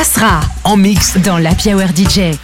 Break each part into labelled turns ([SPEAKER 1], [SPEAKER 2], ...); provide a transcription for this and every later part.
[SPEAKER 1] Asra en mix dans la Hour DJ.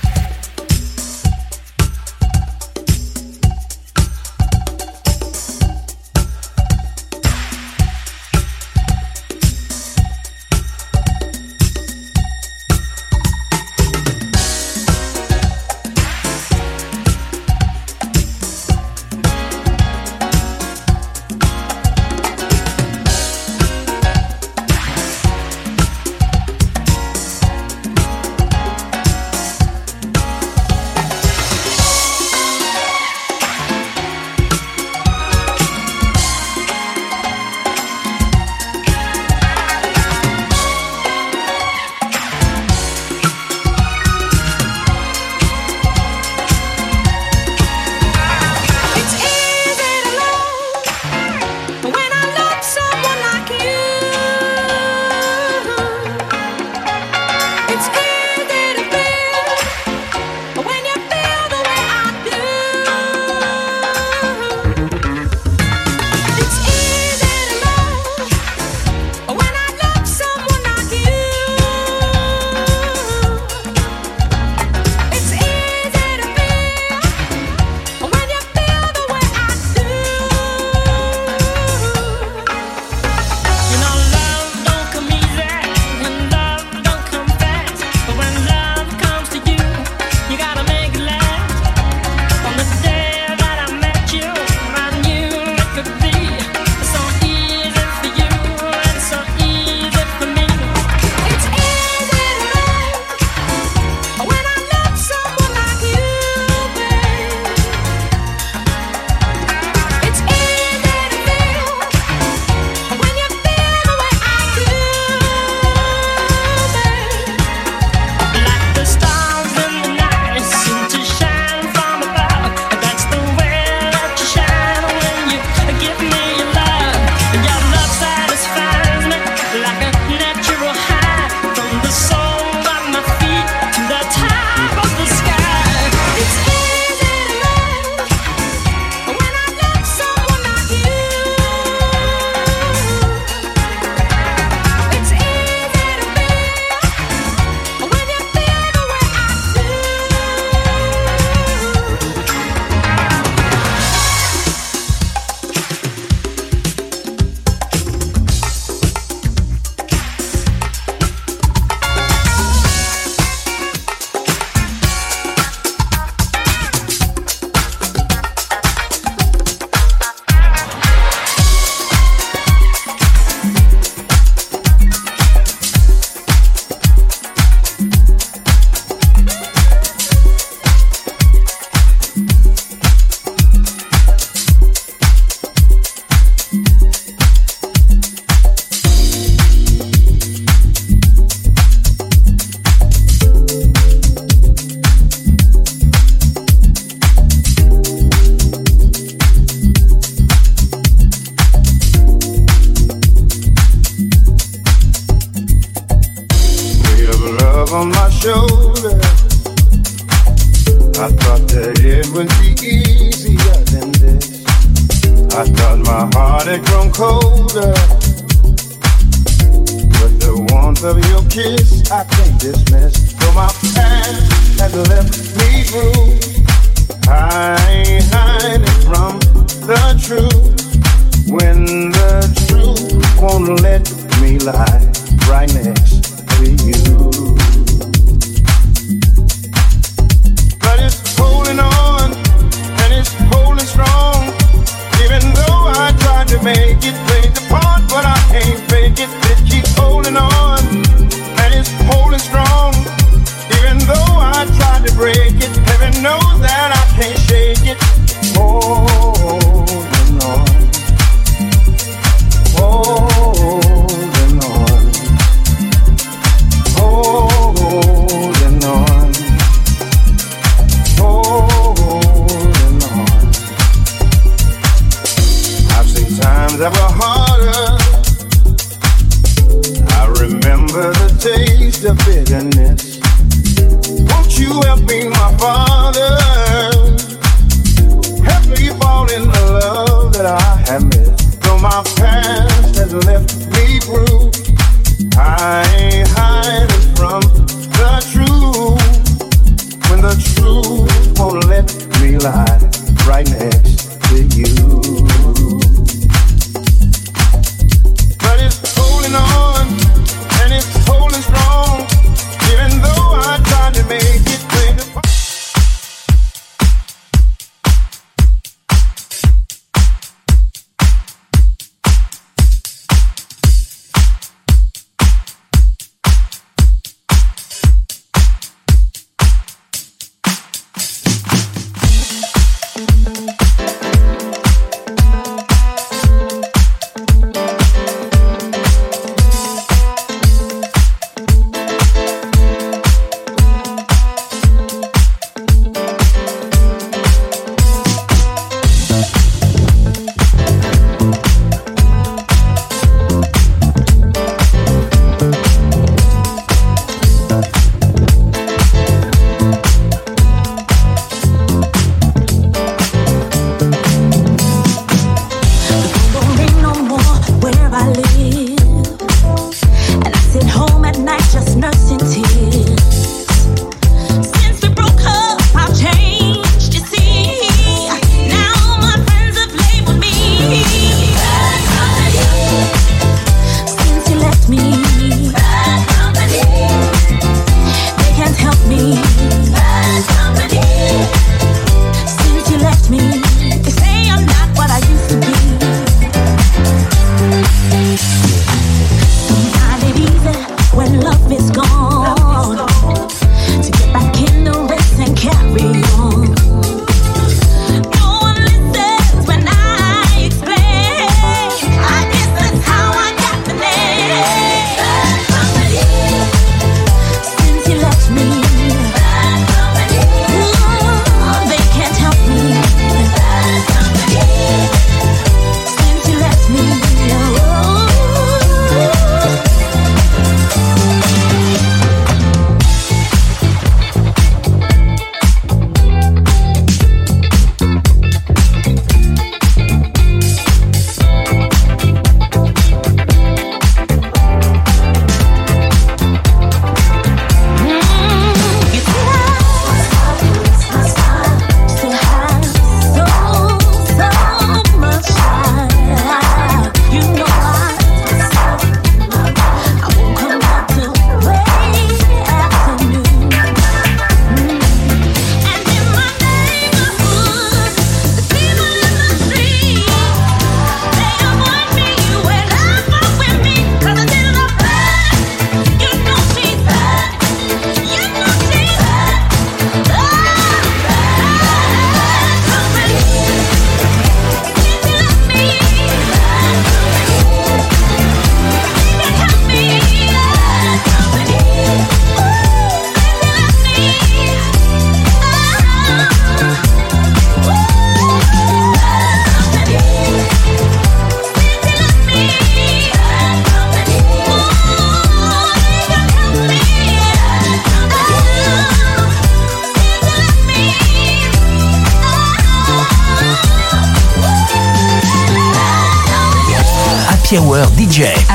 [SPEAKER 2] tree line right next.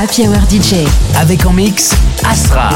[SPEAKER 3] Happy DJ.
[SPEAKER 4] Avec en mix Astra.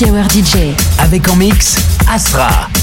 [SPEAKER 1] Happy Hour DJ.
[SPEAKER 2] Avec en mix Astra.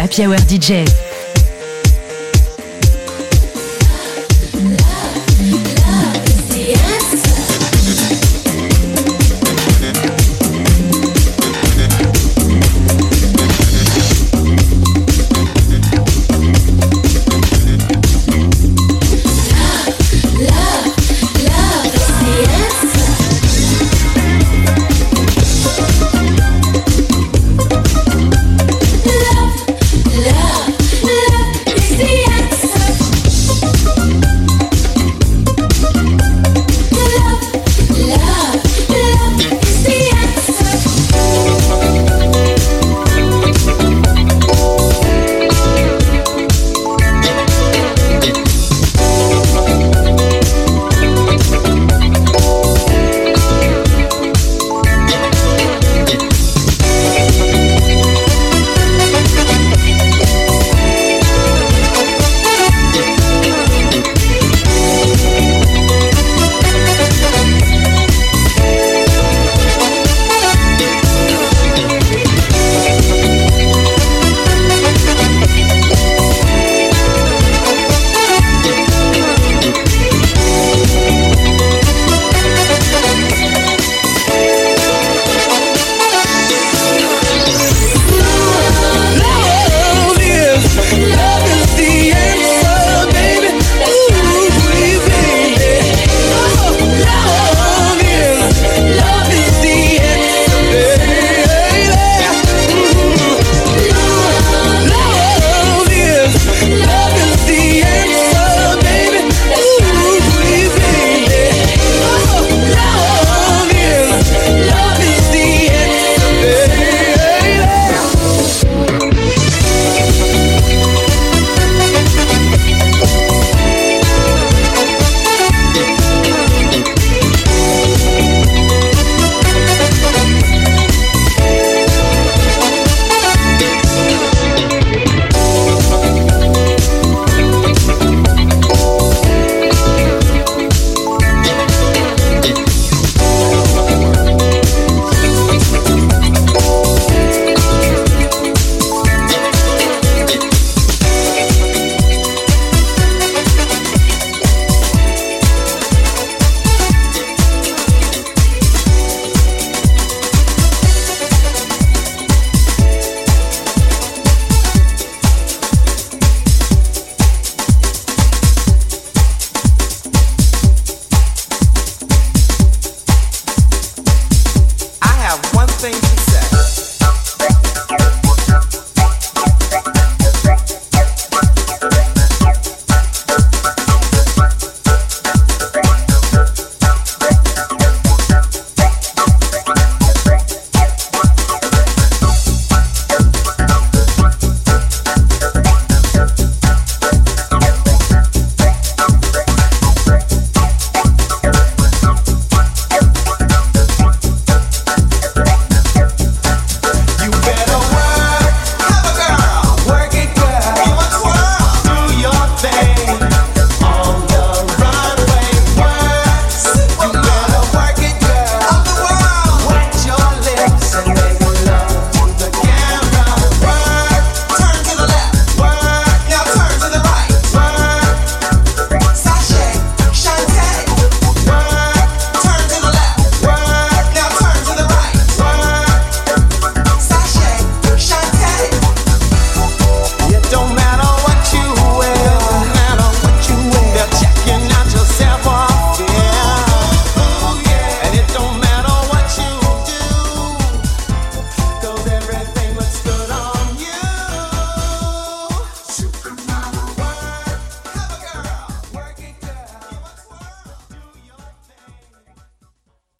[SPEAKER 3] La Hour DJ.